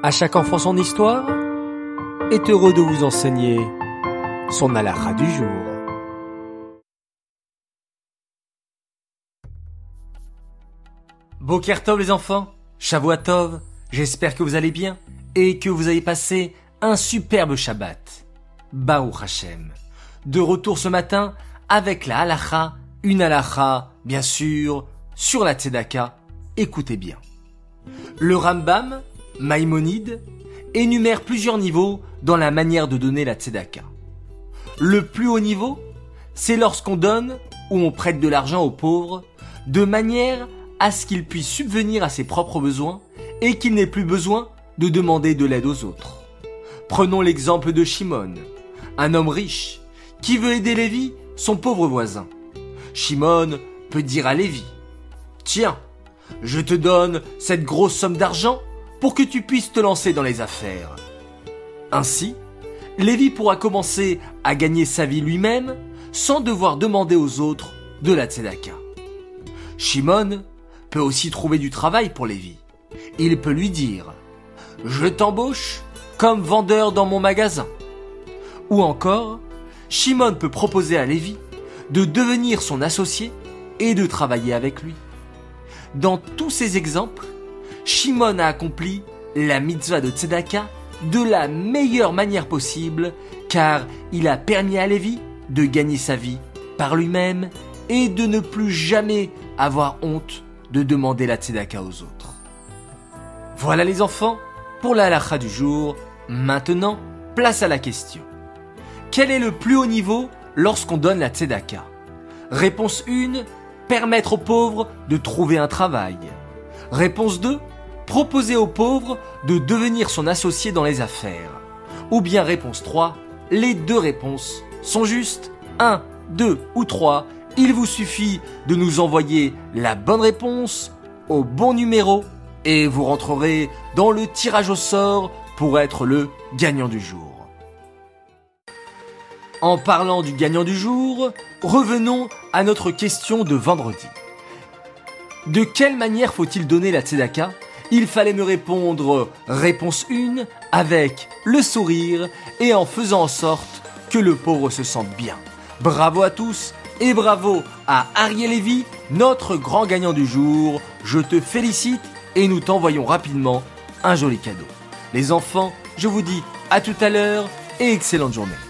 À chaque enfant son histoire est heureux de vous enseigner son halakha du jour. Bokertov les enfants, Shavuatov, j'espère que vous allez bien et que vous avez passé un superbe Shabbat. Baruch Hashem. De retour ce matin avec la halakha, une halakha, bien sûr, sur la tzedaka. Écoutez bien. Le Rambam, Maïmonide, énumère plusieurs niveaux dans la manière de donner la tzedaka. Le plus haut niveau, c'est lorsqu'on donne ou on prête de l'argent aux pauvres de manière à ce qu'ils puissent subvenir à ses propres besoins et qu'il n'ait plus besoin de demander de l'aide aux autres. Prenons l'exemple de Shimon, un homme riche qui veut aider Lévi, son pauvre voisin. Shimon peut dire à Lévi, Tiens, je te donne cette grosse somme d'argent pour que tu puisses te lancer dans les affaires. Ainsi, Lévi pourra commencer à gagner sa vie lui-même sans devoir demander aux autres de la tzedaka. Shimon peut aussi trouver du travail pour Lévi. Il peut lui dire Je t'embauche comme vendeur dans mon magasin. Ou encore, Shimon peut proposer à Lévi de devenir son associé et de travailler avec lui. Dans tous ces exemples, Shimon a accompli la mitzvah de Tzedaka de la meilleure manière possible car il a permis à Lévi de gagner sa vie par lui-même et de ne plus jamais avoir honte de demander la Tzedaka aux autres. Voilà les enfants pour la halakha du jour. Maintenant, place à la question. Quel est le plus haut niveau lorsqu'on donne la Tzedaka? Réponse 1, permettre aux pauvres de trouver un travail. Réponse 2, proposer aux pauvres de devenir son associé dans les affaires. Ou bien réponse 3, les deux réponses sont justes. 1, 2 ou 3, il vous suffit de nous envoyer la bonne réponse au bon numéro et vous rentrerez dans le tirage au sort pour être le gagnant du jour. En parlant du gagnant du jour, revenons à notre question de vendredi. De quelle manière faut-il donner la tzedaka Il fallait me répondre réponse 1 avec le sourire et en faisant en sorte que le pauvre se sente bien. Bravo à tous et bravo à Ariel Lévy, notre grand gagnant du jour. Je te félicite et nous t'envoyons rapidement un joli cadeau. Les enfants, je vous dis à tout à l'heure et excellente journée.